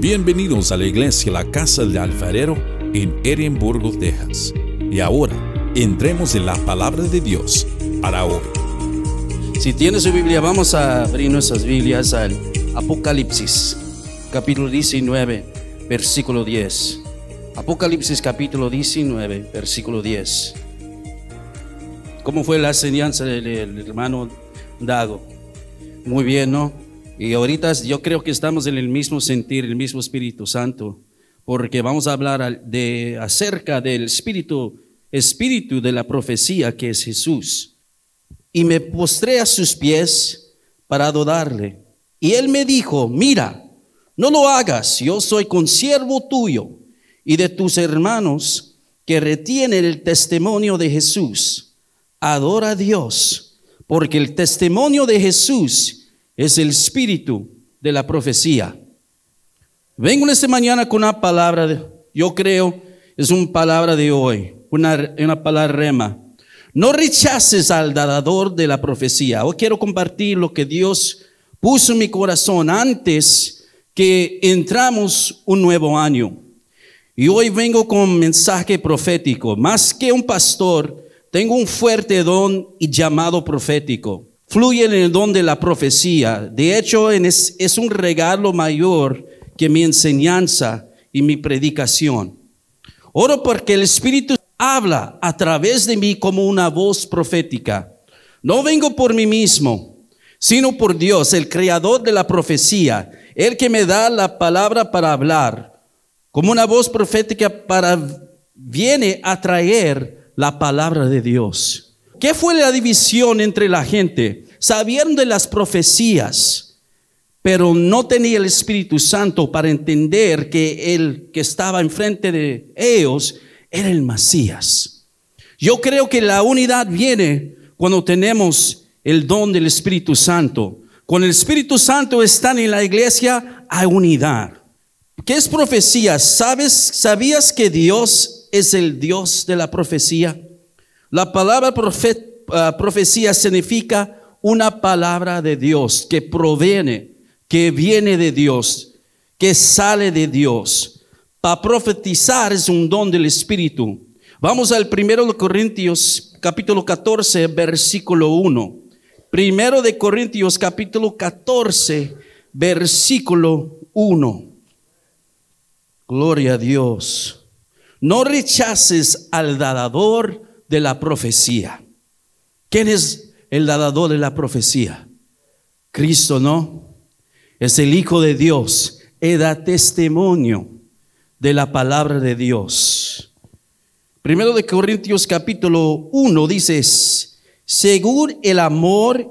Bienvenidos a la iglesia La Casa del Alfarero en Edimburgo, Texas. Y ahora, entremos en la palabra de Dios para hoy. Si tiene su Biblia, vamos a abrir nuestras Biblias al Apocalipsis, capítulo 19, versículo 10. Apocalipsis capítulo 19, versículo 10. ¿Cómo fue la enseñanza del, hermano Dago? Muy bien, ¿no? Y ahorita yo creo que estamos en el mismo sentir, el mismo Espíritu Santo, porque vamos a hablar de, acerca del Espíritu, Espíritu de la profecía que es Jesús. Y me postré a sus pies para adorarle. Y él me dijo, mira, no lo hagas, yo soy consiervo tuyo y de tus hermanos que retienen el testimonio de Jesús. Adora a Dios, porque el testimonio de Jesús es el espíritu de la profecía. Vengo esta mañana con una palabra, yo creo, es una palabra de hoy, una, una palabra rema. No rechaces al dador de la profecía. Hoy quiero compartir lo que Dios puso en mi corazón antes que entramos un nuevo año. Y hoy vengo con un mensaje profético. Más que un pastor, tengo un fuerte don y llamado profético fluye en el don de la profecía. De hecho, es, es un regalo mayor que mi enseñanza y mi predicación. Oro porque el Espíritu habla a través de mí como una voz profética. No vengo por mí mismo, sino por Dios, el creador de la profecía, el que me da la palabra para hablar, como una voz profética para viene a traer la palabra de Dios. ¿Qué fue la división entre la gente? Sabían de las profecías, pero no tenía el Espíritu Santo para entender que el que estaba enfrente de ellos era el Mesías. Yo creo que la unidad viene cuando tenemos el don del Espíritu Santo. Cuando el Espíritu Santo está en la iglesia, hay unidad. ¿Qué es profecía? ¿Sabes, ¿Sabías que Dios es el Dios de la profecía? La palabra ah, profecía significa una palabra de Dios que proviene, que viene de Dios, que sale de Dios. Para profetizar es un don del Espíritu. Vamos al primero de Corintios capítulo 14 versículo 1. Primero de Corintios capítulo 14 versículo 1. Gloria a Dios. No rechaces al dador de la profecía. ¿Quién es el dador de la profecía? Cristo, ¿no? Es el Hijo de Dios. Él da testimonio de la palabra de Dios. Primero de Corintios capítulo 1 dice, según el amor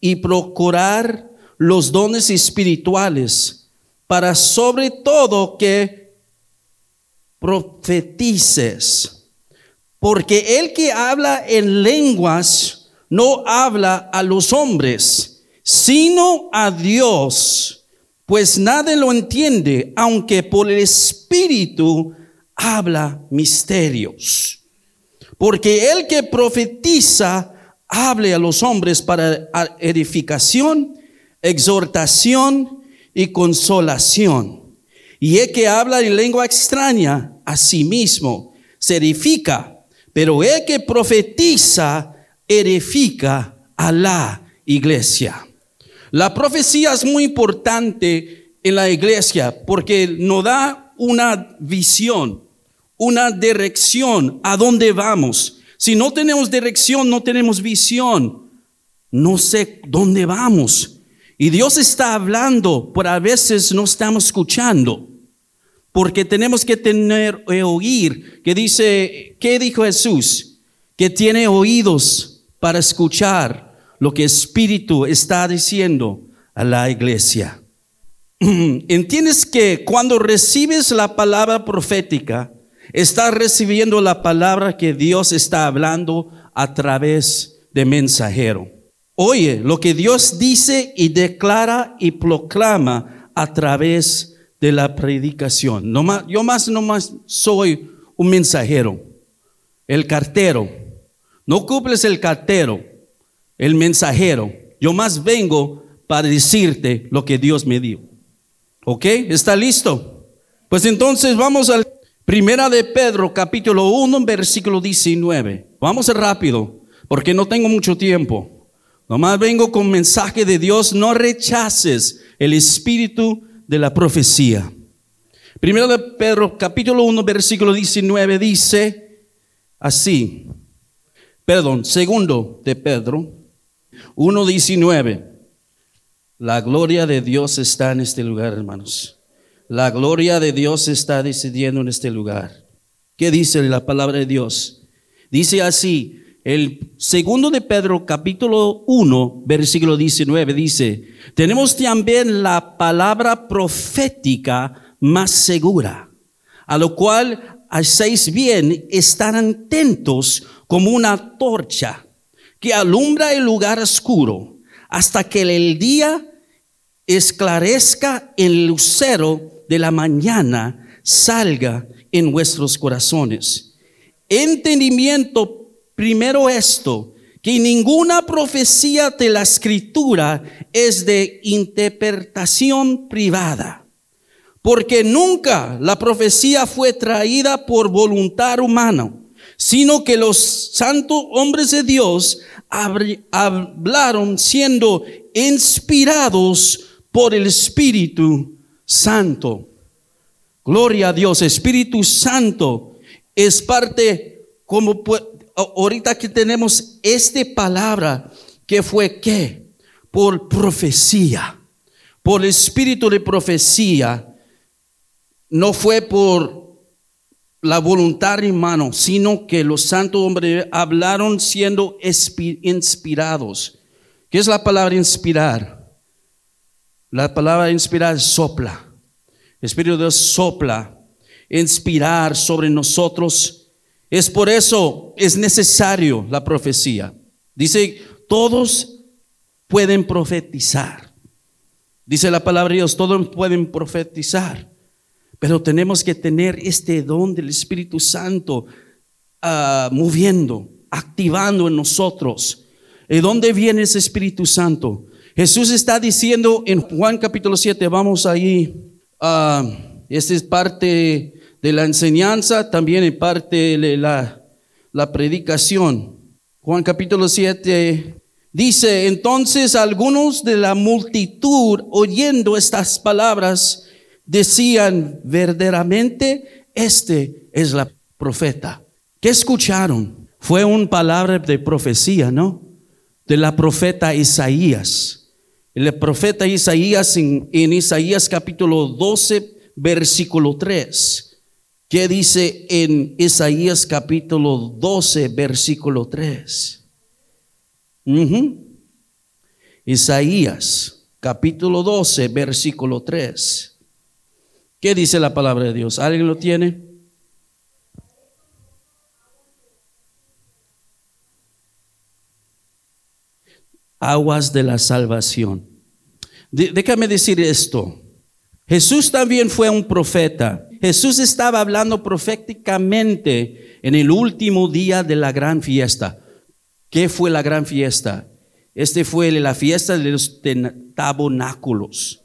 y procurar los dones espirituales, para sobre todo que profetices porque el que habla en lenguas no habla a los hombres, sino a Dios, pues nadie lo entiende, aunque por el Espíritu habla misterios. Porque el que profetiza hable a los hombres para edificación, exhortación y consolación. Y el que habla en lengua extraña a sí mismo se edifica pero el que profetiza edifica a la iglesia. La profecía es muy importante en la iglesia porque nos da una visión, una dirección a dónde vamos. Si no tenemos dirección, no tenemos visión. No sé dónde vamos. Y Dios está hablando, pero a veces no estamos escuchando. Porque tenemos que tener eh, oír, que dice, ¿qué dijo Jesús? Que tiene oídos para escuchar lo que Espíritu está diciendo a la iglesia. Entiendes que cuando recibes la palabra profética, estás recibiendo la palabra que Dios está hablando a través de mensajero. Oye lo que Dios dice y declara y proclama a través de de la predicación. No más, yo más no más soy un mensajero, el cartero. No cumples el cartero, el mensajero. Yo más vengo para decirte lo que Dios me dio. ¿Ok? ¿Está listo? Pues entonces vamos al Primera de Pedro, capítulo 1, versículo 19. Vamos rápido, porque no tengo mucho tiempo. Nomás vengo con mensaje de Dios, no rechaces el espíritu de la profecía. Primero de Pedro, capítulo 1, versículo 19 dice así. Perdón, segundo de Pedro, 1.19. La gloria de Dios está en este lugar, hermanos. La gloria de Dios está decidiendo en este lugar. ¿Qué dice la palabra de Dios? Dice así, el segundo de Pedro capítulo 1, versículo 19 dice, tenemos también la palabra profética más segura, a lo cual hacéis bien estar atentos como una torcha que alumbra el lugar oscuro hasta que el día esclarezca el lucero de la mañana salga en vuestros corazones. Entendimiento, primero esto, que ninguna profecía de la escritura es de interpretación privada, porque nunca la profecía fue traída por voluntad humana, sino que los santos hombres de Dios hablaron siendo inspirados por el Espíritu Santo. Gloria a Dios, Espíritu Santo es parte, como ahorita que tenemos esta palabra, que fue qué? Por profecía, por espíritu de profecía, no fue por la voluntad hermano, sino que los santos hombres hablaron siendo inspirados. ¿Qué es la palabra inspirar? La palabra inspirar sopla. El Espíritu de Dios sopla, inspirar sobre nosotros. Es por eso, es necesario la profecía. Dice, todos pueden profetizar. Dice la palabra de Dios, todos pueden profetizar. Pero tenemos que tener este don del Espíritu Santo uh, moviendo, activando en nosotros. ¿De dónde viene ese Espíritu Santo? Jesús está diciendo en Juan capítulo 7, vamos ahí, uh, esta es parte de la enseñanza, también es parte de la, la predicación. Juan capítulo 7 dice, entonces algunos de la multitud oyendo estas palabras decían verdaderamente, este es la profeta. ¿Qué escucharon? Fue una palabra de profecía, ¿no? De la profeta Isaías. El profeta Isaías en, Isaías capítulo 12, versículo 3. ¿Qué dice en Isaías capítulo 12, versículo 3? Isaías capítulo 12, versículo 3. ¿Qué dice la palabra de Dios? ¿Alguien lo tiene? aguas de la salvación. déjame decir esto. Jesús también fue un profeta. Jesús estaba hablando proféticamente en el último día de la gran fiesta. ¿Qué fue la gran fiesta? Este fue la fiesta de los tabernáculos,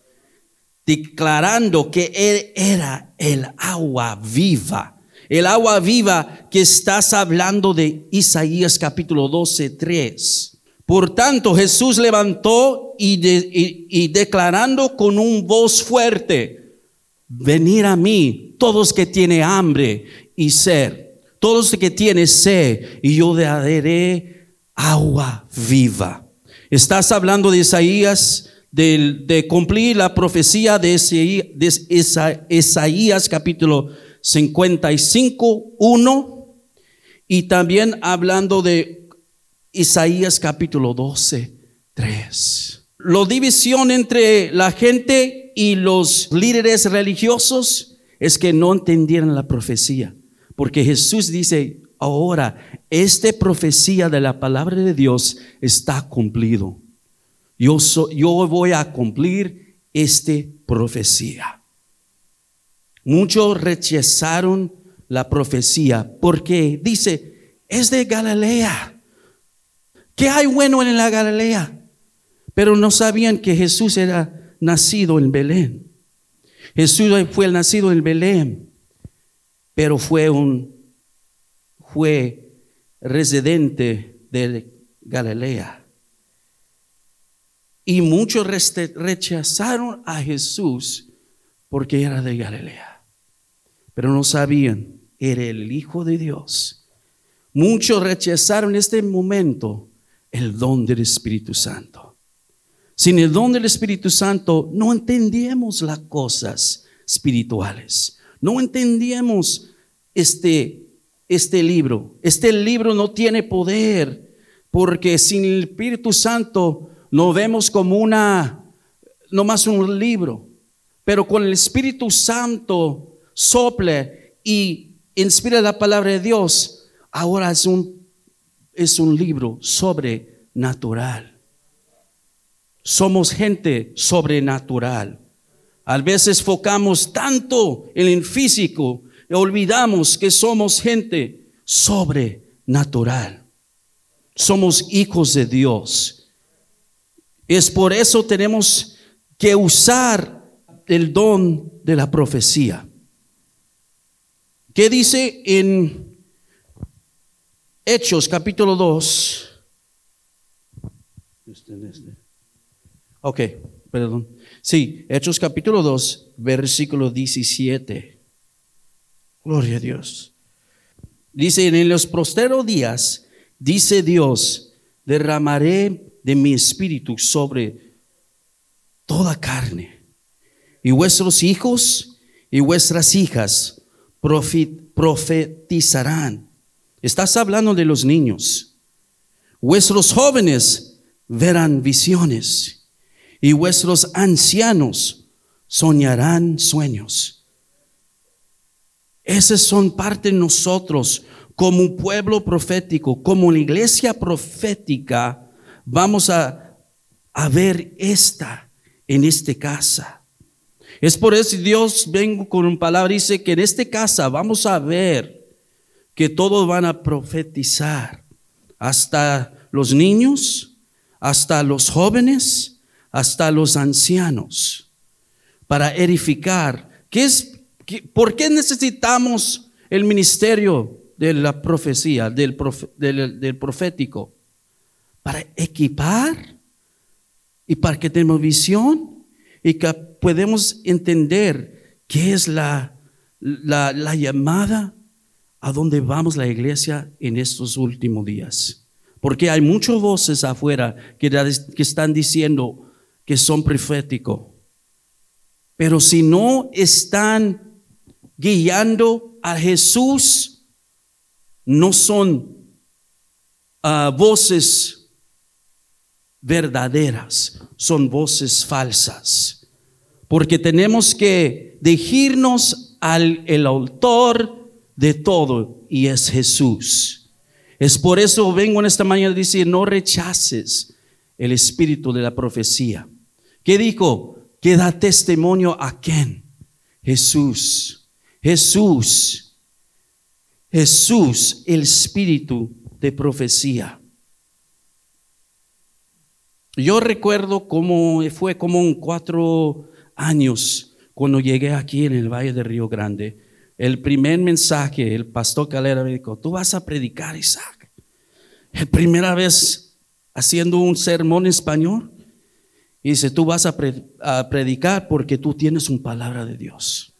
declarando que Él era el agua viva. El agua viva que estás hablando de Isaías capítulo 12, 3. Por tanto, Jesús levantó y, declarando con un voz fuerte, venir a mí todos que tienen hambre y sed, todos que tienen sed, y yo daré agua viva. Estás hablando de Isaías, de, cumplir la profecía de, de Isaías capítulo 55, 1, y también hablando de Isaías capítulo 12, 3. La división entre la gente y los líderes religiosos es que no entendieron la profecía. Porque Jesús dice, ahora, esta profecía de la palabra de Dios está cumplido. Yo, yo voy a cumplir esta profecía. Muchos rechazaron la profecía porque dice, es de Galilea. ¿Qué hay bueno en la Galilea? Pero no sabían que Jesús era nacido en Belén. Jesús fue el nacido en Belén, pero fue un fue residente de Galilea. Y muchos rechazaron a Jesús porque era de Galilea. Pero no sabían, era el Hijo de Dios. Muchos rechazaron este momento el don del Espíritu Santo. Sin el don del Espíritu Santo no entendíamos las cosas espirituales. No entendíamos este, este libro. Este libro no tiene poder porque sin el Espíritu Santo no vemos como una, no más un libro. Pero con el Espíritu Santo sople y inspira la palabra de Dios, ahora es un, es un libro sobrenatural. Somos gente sobrenatural. A veces focamos tanto en el físico y olvidamos que somos gente sobrenatural. Somos hijos de Dios. Es por eso tenemos que usar el don de la profecía. ¿Qué dice en Hechos capítulo 2? Ok, perdón. Sí, Hechos capítulo 2, versículo 17. Gloria a Dios. Dice, en los posteros días, dice Dios, derramaré de mi espíritu sobre toda carne. Y vuestros hijos y vuestras hijas profetizarán. Estás hablando de los niños. Vuestros jóvenes verán visiones y vuestros ancianos soñarán sueños. Esas son parte de nosotros como un pueblo profético, como la iglesia profética. Vamos a, a ver esta en esta casa. Es por eso Dios vengo con una palabra, dice que en esta casa vamos a ver que todos van a profetizar, hasta los niños, hasta los jóvenes, hasta los ancianos para edificar. ¿Qué es, ¿Por qué necesitamos el ministerio de la profecía, del, del, profético? Para equipar y para que tengamos visión y que podemos entender qué es la, la, la llamada a donde vamos la iglesia en estos últimos días. Porque hay muchas voces afuera que, que están diciendo, que son proféticos. Pero si no están guiando a Jesús, no son ah, voces verdaderas, son voces falsas. Porque tenemos que dirigirnos al el autor de todo y es Jesús. Es por eso vengo en esta mañana a decir, no rechaces el espíritu de la profecía. ¿Qué dijo? Que da testimonio a quién? Jesús. Jesús. Jesús, el espíritu de profecía. Yo recuerdo cómo fue como un cuatro años cuando llegué aquí en el Valle de Río Grande. El primer mensaje, el pastor Calera me dijo, tú vas a predicar, Isaac. La primera vez haciendo un sermón en español. Dice, tú vas a, predicar porque tú tienes una palabra de Dios.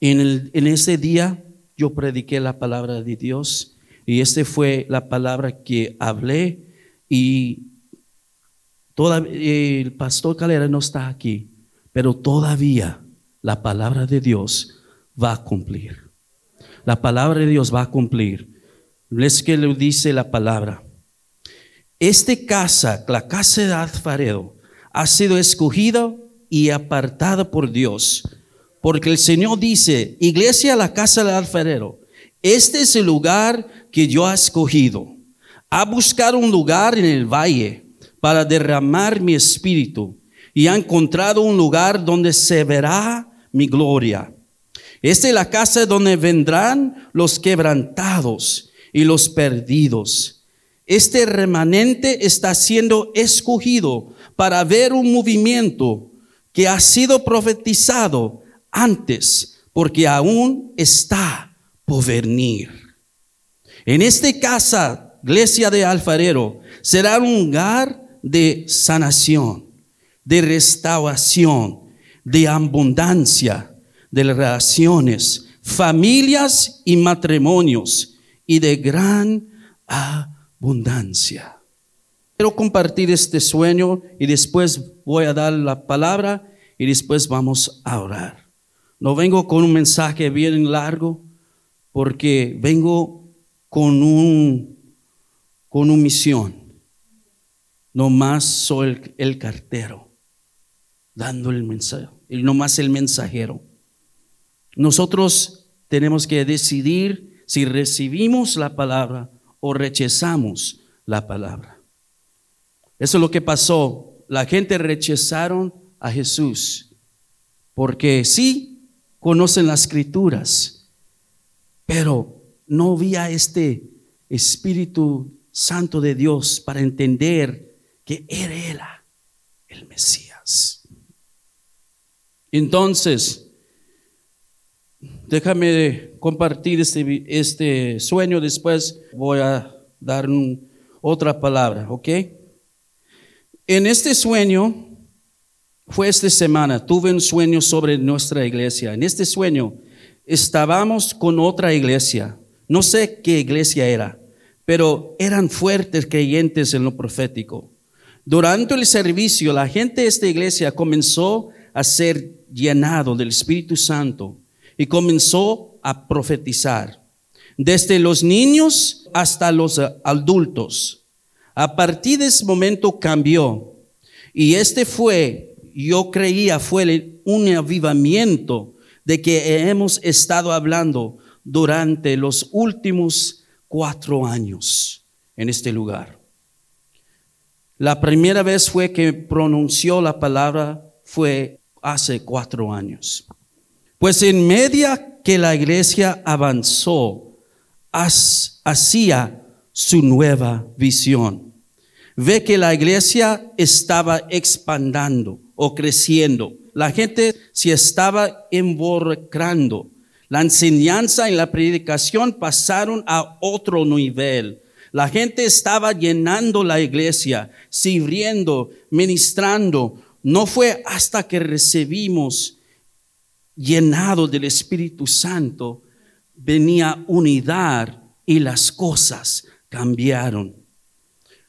En, ese día yo prediqué la palabra de Dios y esta fue la palabra que hablé y el pastor Calera no está aquí, pero todavía la palabra de Dios va a cumplir. La palabra de Dios va a cumplir. Es que le dice la palabra. Este casa, la casa de Alfarero, ha sido escogida y apartada por Dios. Porque el Señor dice, iglesia, la casa del alfarero, este es el lugar que yo he escogido. Ha buscado un lugar en el valle para derramar mi espíritu y ha encontrado un lugar donde se verá mi gloria. Esta es la casa donde vendrán los quebrantados y los perdidos este remanente está siendo escogido para ver un movimiento que ha sido profetizado antes, porque aún está por venir. En esta casa, iglesia de alfarero, será un lugar de sanación, de restauración, de abundancia, de relaciones, familias y matrimonios, y de gran abundancia. Quiero compartir este sueño y después voy a dar la palabra y después vamos a orar. No vengo con un mensaje bien largo porque vengo con un con una misión. No más soy el, cartero dando el mensaje, no más el mensajero. Nosotros tenemos que decidir si recibimos la palabra o rechazamos la palabra. Eso es lo que pasó. La gente rechazaron a Jesús porque sí conocen las escrituras, pero no había este Espíritu Santo de Dios para entender que era el Mesías. Entonces, déjame compartir este, este sueño, después voy a dar otra palabra, ¿ok? En este sueño, fue esta semana, tuve un sueño sobre nuestra iglesia. En este sueño estábamos con otra iglesia. No sé qué iglesia era, pero eran fuertes creyentes en lo profético. Durante el servicio, la gente de esta iglesia comenzó a ser llenado del Espíritu Santo y comenzó a profetizar. Desde los niños hasta los adultos. A partir de ese momento cambió. Y este fue, yo creía, fue un avivamiento de que hemos estado hablando durante los últimos cuatro años en este lugar. La primera vez fue que pronunció la palabra fue hace cuatro años. Pues en media que la iglesia avanzó hacia su nueva visión ve que la iglesia estaba expandando o creciendo. La gente se estaba involucrando. La enseñanza y la predicación pasaron a otro nivel. La gente estaba llenando la iglesia, sirviendo, ministrando. No fue hasta que recibimos llenado del Espíritu Santo, venía unidad y las cosas cambiaron.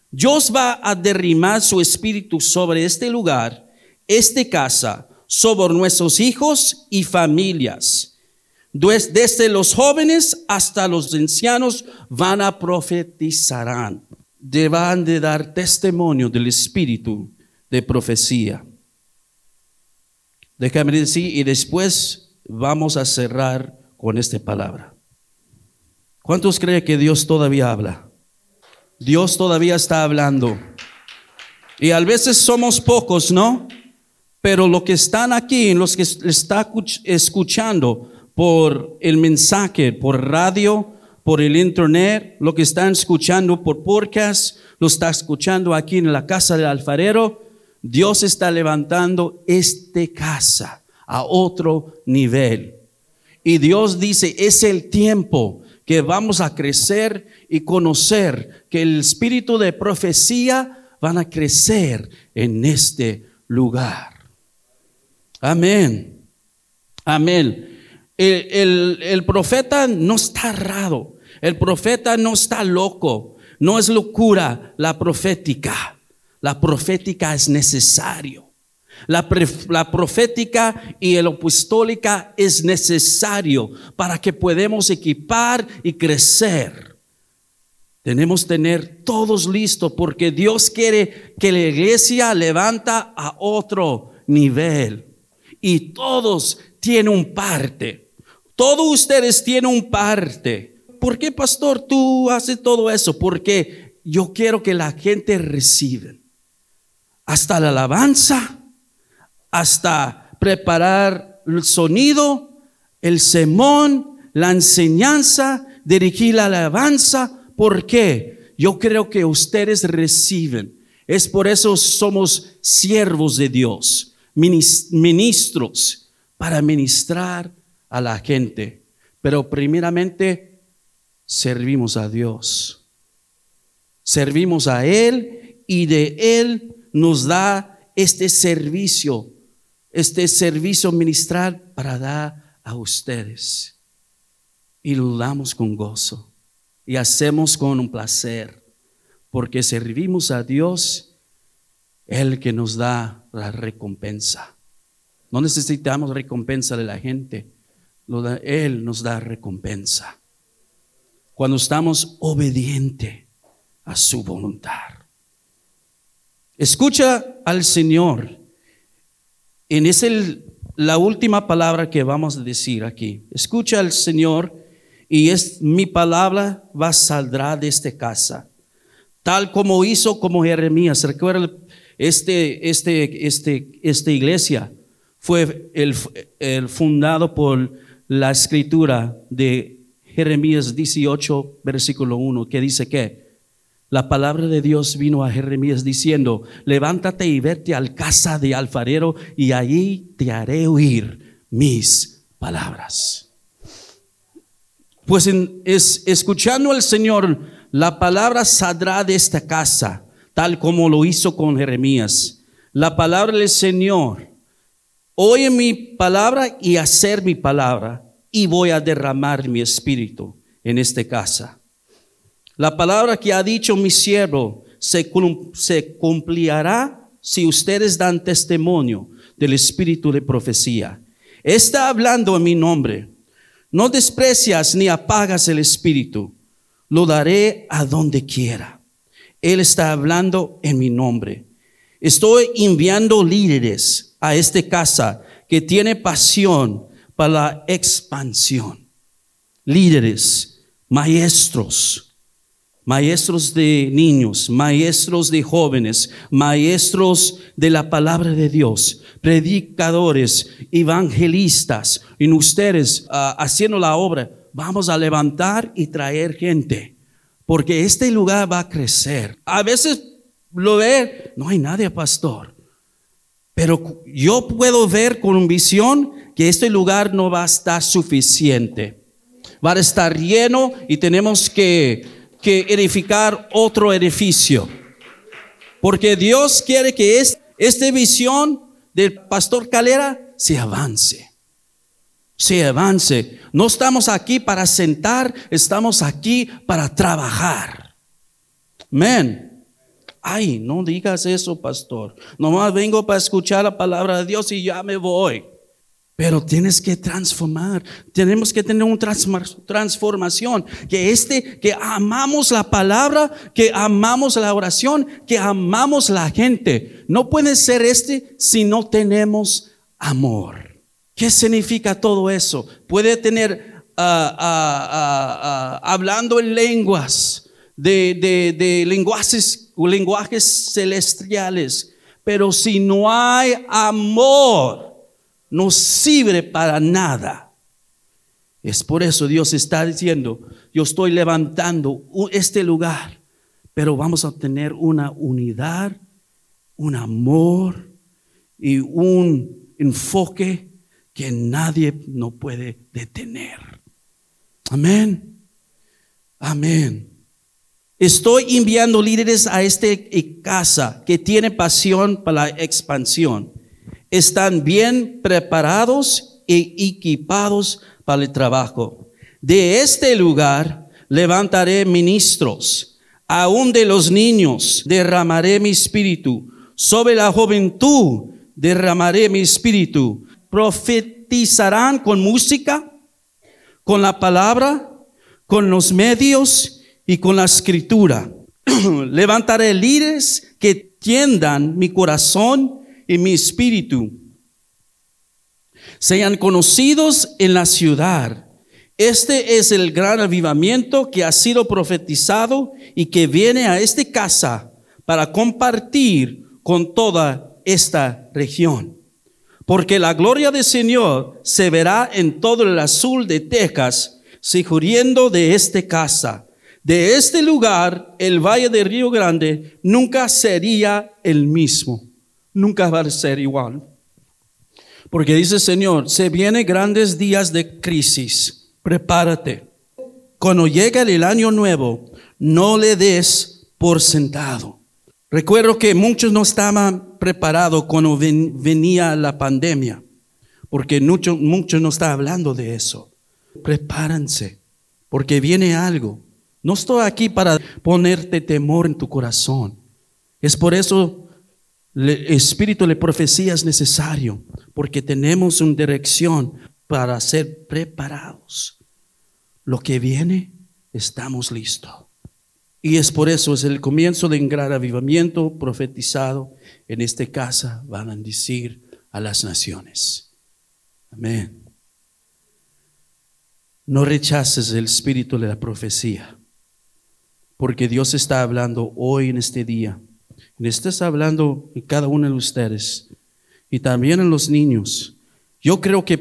Dios va a derrimar su espíritu sobre este lugar, esta casa, sobre nuestros hijos y familias. Desde los jóvenes hasta los ancianos van a profetizarán. Deban de dar testimonio del espíritu de profecía. Déjame decir, y después vamos a cerrar con esta palabra. ¿Cuántos creen que Dios todavía habla? Dios todavía está hablando. Y a veces somos pocos, ¿no? Pero los que están aquí, los que están escuchando por el mensaje, por radio, por el internet, lo que están escuchando por podcast, lo está escuchando aquí en la casa del alfarero, Dios está levantando este casa a otro nivel. Y Dios dice, es el tiempo que vamos a crecer y conocer que el espíritu de profecía van a crecer en este lugar. Amén. Amén. El, profeta no está raro. El profeta no está loco. No es locura la profética. La profética es necesario. La, profética y el apostólica es necesario para que podamos equipar y crecer. Tenemos que tener todos listos porque Dios quiere que la iglesia levanta a otro nivel. Y todos tienen un parte. Todos ustedes tienen un parte. ¿Por qué, pastor, tú haces todo eso? Porque yo quiero que la gente reciba. Hasta la alabanza, hasta preparar el sonido, el semón, la enseñanza, dirigir la alabanza ¿Por qué? Yo creo que ustedes reciben. Es por eso somos siervos de Dios. ministros para ministrar a la gente. Pero primeramente servimos a Dios. Servimos a Él y de Él nos da este servicio, este servicio ministral para dar a ustedes. Y lo damos con gozo y hacemos con un placer, porque servimos a Dios, el que nos da la recompensa. No necesitamos recompensa de la gente, Él nos da recompensa. Cuando estamos obedientes a su voluntad. Escucha al Señor. En es la última palabra que vamos a decir aquí. Escucha al Señor y es mi palabra va saldrá de esta casa. Tal como hizo como Jeremías. Recuerda, este, este, este, esta iglesia fue el, el fundado por la escritura de Jeremías 18, versículo 1, que dice que la palabra de Dios vino a Jeremías diciendo, levántate y vete al casa de alfarero y allí te haré oír mis palabras. Pues es, escuchando al Señor, la palabra saldrá de esta casa, tal como lo hizo con Jeremías. La palabra del Señor, oye mi palabra y hacer mi palabra, y voy a derramar mi espíritu en esta casa. La palabra que ha dicho mi siervo se, cumplirá si ustedes dan testimonio del espíritu de profecía. Está hablando en mi nombre. No desprecias ni apagas el espíritu. Lo daré a donde quiera. Él está hablando en mi nombre. Estoy enviando líderes a esta casa que tiene pasión para la expansión. Líderes, maestros, maestros de niños, maestros de jóvenes, maestros de la palabra de Dios, predicadores, evangelistas, y ustedes ah, haciendo la obra, vamos a levantar y traer gente, porque este lugar va a crecer. A veces lo ve, no hay nadie, pastor, pero yo puedo ver con visión que este lugar no va a estar suficiente. Va a estar lleno y tenemos que que edificar otro edificio. Porque Dios quiere que esta visión del pastor Calera se avance. Se avance. No estamos aquí para sentar, estamos aquí para trabajar. Amén. Ay, no digas eso, pastor. Nomás vengo para escuchar la palabra de Dios y ya me voy. Pero tienes que transformar, tenemos que tener una transformación, que este, que amamos la palabra, que amamos la oración, que amamos la gente. No puede ser este si no tenemos amor. ¿Qué significa todo eso? Puede tener, ah, ah, ah, hablando en lenguas, de, de, de lenguajes, lenguajes celestiales, pero si no hay amor, no sirve para nada. Es por eso Dios está diciendo, yo estoy levantando este lugar, pero vamos a tener una unidad, un amor y un enfoque que nadie no puede detener. Amén. Amén. Estoy enviando líderes a esta casa que tiene pasión para la expansión están bien preparados y equipados para el trabajo. De este lugar levantaré ministros, aún de los niños derramaré mi espíritu, sobre la juventud derramaré mi espíritu. Profetizarán con música, con la palabra, con los medios y con la escritura. Levantaré líderes que tiendan mi corazón y mi espíritu sean conocidos en la ciudad. Este es el gran avivamiento que ha sido profetizado y que viene a esta casa para compartir con toda esta región. Porque la gloria del Señor se verá en todo el azul de Texas, siguiendo de esta casa. De este lugar, el Valle de Río Grande nunca sería el mismo nunca va a ser igual. Porque dice Señor, se vienen grandes días de crisis, prepárate. Cuando llega el año nuevo, no le des por sentado. Recuerdo que muchos no estaban preparados cuando venía la pandemia, porque muchos mucho no está hablando de eso. Prepárense, porque viene algo. No estoy aquí para ponerte temor en tu corazón. Es por eso el espíritu de profecía es necesario, porque tenemos una dirección para ser preparados. Lo que viene, estamos listos. Y es por eso, es el comienzo de un gran avivamiento profetizado. En esta casa van a decir a las naciones. Amén. No rechaces el espíritu de la profecía, porque Dios está hablando hoy en este día. Y estás hablando en cada uno de ustedes y también en los niños. Yo creo que,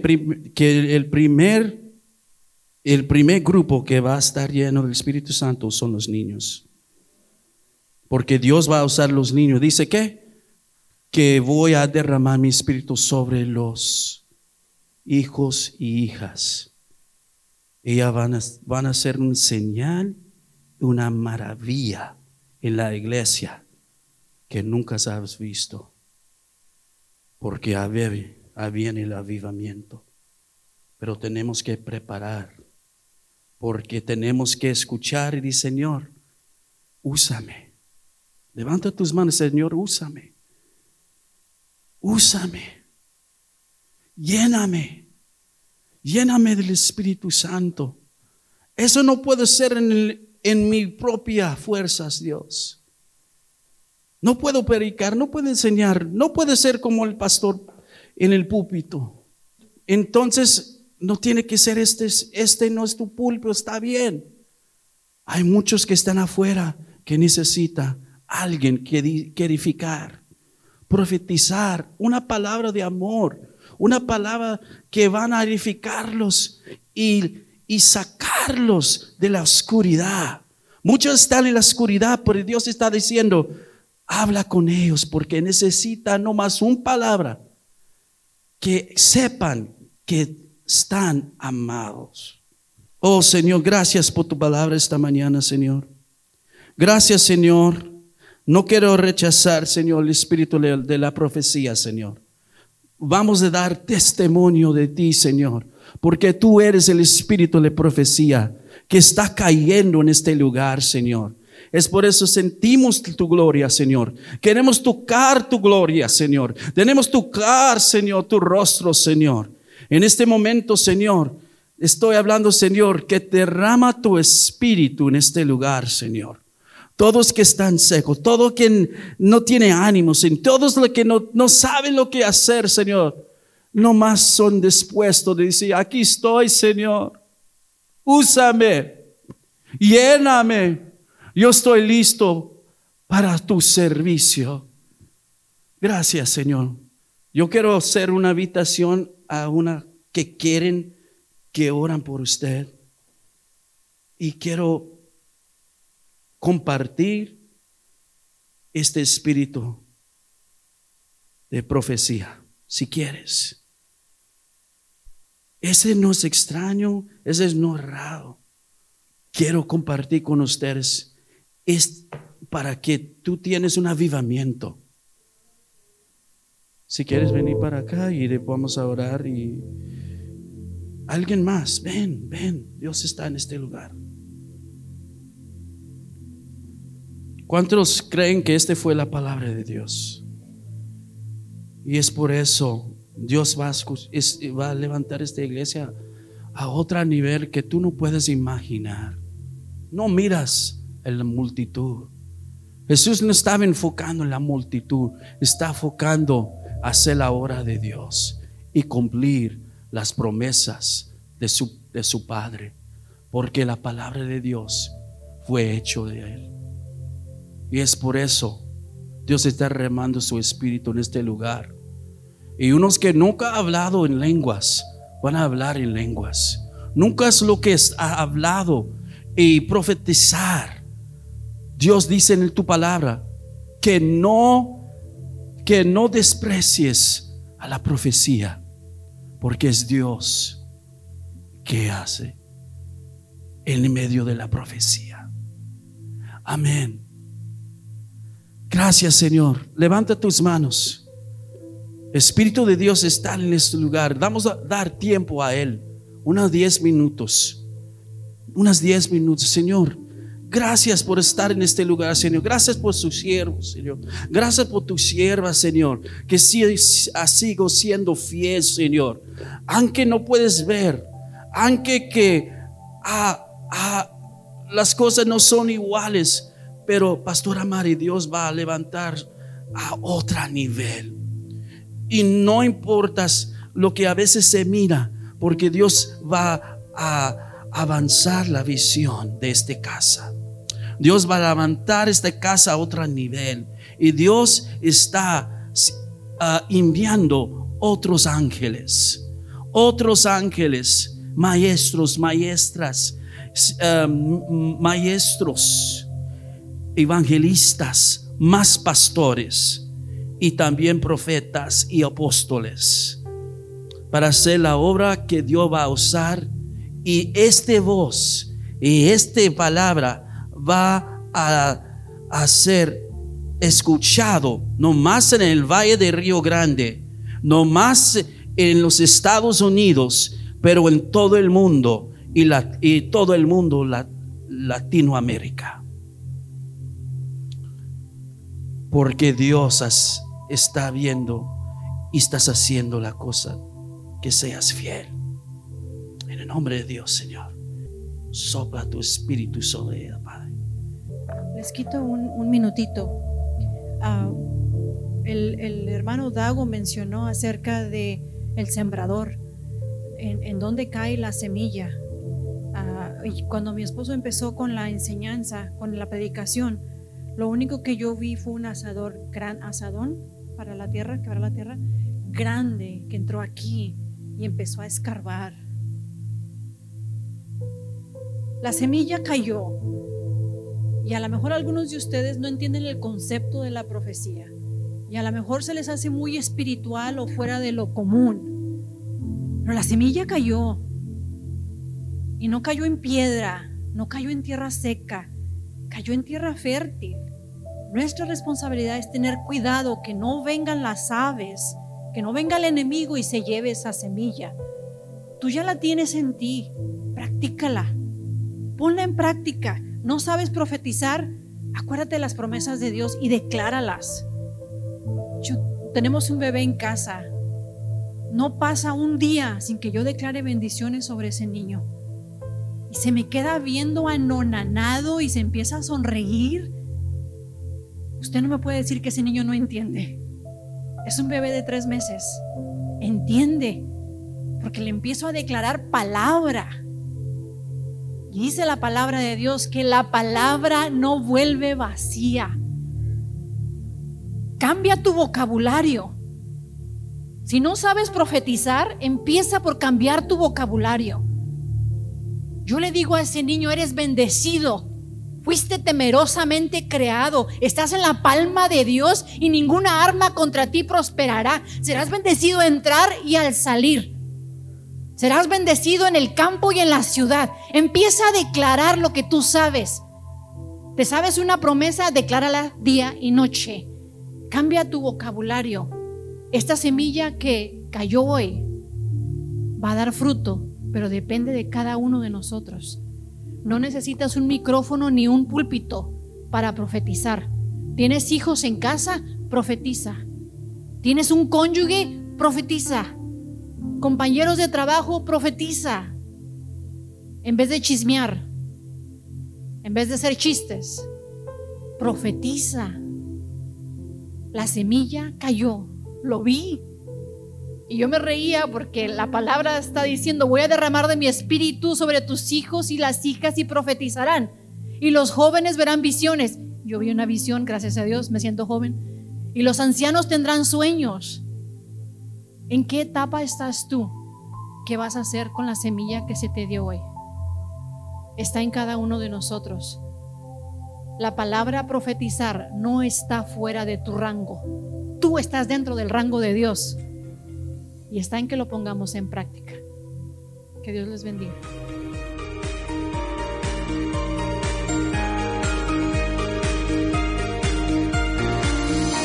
el primer grupo que va a estar lleno del Espíritu Santo son los niños. Porque Dios va a usar los niños. Dice que que voy a derramar mi espíritu sobre los hijos y hijas. Ellas van a, van a ser un señal, una maravilla en la iglesia que nunca has visto. Porque viene el avivamiento. Pero tenemos que preparar porque tenemos que escuchar y decir, Señor, úsame. Levanta tus manos, Señor, úsame. Úsame. Lléname. Lléname del Espíritu Santo. Eso no puede ser en, en mi propia fuerzas, Dios. No puedo predicar, no puedo enseñar, no puede ser como el pastor en el púlpito. Entonces no tiene que ser este, este no es tu púlpito, está bien. Hay muchos que están afuera que necesita alguien que, edificar, profetizar, una palabra de amor, una palabra que van a edificarlos y, y sacarlos de la oscuridad. Muchos están en la oscuridad, pero Dios está diciendo, habla con ellos porque necesitan no más una palabra que sepan que están amados. Oh Señor, gracias por tu palabra esta mañana, Señor. Gracias, Señor. No quiero rechazar, Señor, el espíritu de la profecía, Señor. Vamos a dar testimonio de ti, Señor, porque tú eres el espíritu de profecía que está cayendo en este lugar, Señor. Es por eso sentimos tu gloria, Señor. Queremos tocar tu gloria, Señor. Tenemos tocar, Señor, tu rostro, Señor. En este momento, Señor, estoy hablando, Señor, que derrama tu espíritu en este lugar, Señor. Todos que están secos, todo quien no tiene ánimos, todos los que no, no saben lo que hacer, Señor, no más son dispuestos de decir, aquí estoy, Señor, úsame, lléname, yo estoy listo para tu servicio. Gracias, Señor. Yo quiero ser una habitación a una que quieren que oran por usted. Y quiero compartir este espíritu de profecía, si quieres. Ese no es extraño, ese es raro. Quiero compartir con ustedes es para que tú tienes un avivamiento si quieres venir para acá y vamos a orar y alguien más, ven, ven, Dios está en este lugar. ¿Cuántos creen que esta fue la palabra de Dios? Y es por eso Dios va a, va a levantar esta iglesia a otro nivel que tú no puedes imaginar. No miras en la multitud. Jesús no estaba enfocando en la multitud, está enfocando hacer la obra de Dios y cumplir las promesas de su, de su Padre, porque la palabra de Dios fue hecho de Él. Y es por eso Dios está remando su espíritu en este lugar. Y unos que nunca han hablado en lenguas, van a hablar en lenguas. Nunca es lo que ha hablado y profetizar. Dios dice en tu palabra que no que no desprecies a la profecía, porque es Dios que hace en medio de la profecía. Amén. Gracias Señor. Levanta tus manos. Espíritu de Dios está en este lugar. Vamos a dar tiempo a Él. Unos 10 minutos. Unas 10 minutos. Señor, gracias por estar en este lugar, Señor. Gracias por sus siervos, Señor. Gracias por tu sierva, Señor. Que sigo siendo fiel, Señor. Aunque no puedes ver. Aunque que ah, ah, las cosas no son iguales. Pero, Pastora Mari, Dios va a levantar a otro nivel. Y no importa lo que a veces se mira, porque Dios va a avanzar la visión de esta casa. Dios va a levantar esta casa a otro nivel. Y Dios está ah, enviando otros ángeles, otros ángeles, maestros, maestras, ah, maestros, evangelistas, más pastores y también profetas y apóstoles para hacer la obra que Dios va a usar y este voz y esta palabra va a, ser escuchado no más en el Valle de Río Grande, no más en los Estados Unidos, pero en todo el mundo y, todo el mundo la, Latinoamérica. Porque Dios está viendo y estás haciendo la cosa que seas fiel. En el nombre de Dios, Señor, sopla tu espíritu sobre Padre. Les quito un, minutito. Ah, el, hermano Dago mencionó acerca de el sembrador, en, dónde cae la semilla. Ah, y cuando mi esposo empezó con la enseñanza, con la predicación, lo único que yo vi fue un asador, gran asadón para la tierra, que la tierra, grande, que entró aquí y empezó a escarbar. La semilla cayó. Y a lo mejor algunos de ustedes no entienden el concepto de la profecía. Y a lo mejor se les hace muy espiritual o fuera de lo común. Pero la semilla cayó. Y no cayó en piedra, no cayó en tierra seca, cayó en tierra fértil. Nuestra responsabilidad es tener cuidado que no vengan las aves, que no venga el enemigo y se lleve esa semilla. Tú ya la tienes en ti, practícala, ponla en práctica. ¿No sabes profetizar? Acuérdate de las promesas de Dios y decláralas. tenemos un bebé en casa. No pasa un día sin que yo declare bendiciones sobre ese niño. Y se me queda viendo anonanado y se empieza a sonreír Usted no me puede decir que ese niño no entiende. Es un bebé de tres meses. Entiende. Porque le empiezo a declarar palabra. Y dice la palabra de Dios que la palabra no vuelve vacía. Cambia tu vocabulario. Si no sabes profetizar, empieza por cambiar tu vocabulario. Yo le digo a ese niño, eres bendecido. Fuiste temerosamente creado. Estás en la palma de Dios y ninguna arma contra ti prosperará. Serás bendecido a entrar y al salir. Serás bendecido en el campo y en la ciudad. Empieza a declarar lo que tú sabes. ¿Te sabes una promesa? Declárala día y noche. Cambia tu vocabulario. Esta semilla que cayó hoy va a dar fruto, pero depende de cada uno de nosotros. No necesitas un micrófono ni un púlpito para profetizar. ¿Tienes hijos en casa? Profetiza. ¿Tienes un cónyuge? Profetiza. Compañeros de trabajo? Profetiza. En vez de chismear, en vez de hacer chistes, profetiza. La semilla cayó, lo vi, y yo me reía porque la palabra está diciendo, voy a derramar de mi espíritu sobre tus hijos y las hijas y profetizarán. Y los jóvenes verán visiones. Yo vi una visión, gracias a Dios, me siento joven. Y los ancianos tendrán sueños. ¿En qué etapa estás tú? ¿Qué vas a hacer con la semilla que se te dio hoy? Está en cada uno de nosotros. La palabra profetizar no está fuera de tu rango. Tú estás dentro del rango de Dios. y está en que lo pongamos en práctica. Que Dios les bendiga.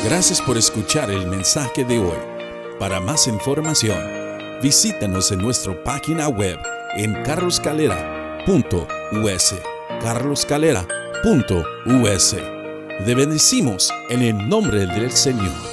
Gracias por escuchar el mensaje de hoy. Para más información, visítanos en nuestra página web en carloscalera.us. carloscalera.us. Te bendecimos en el nombre del Señor.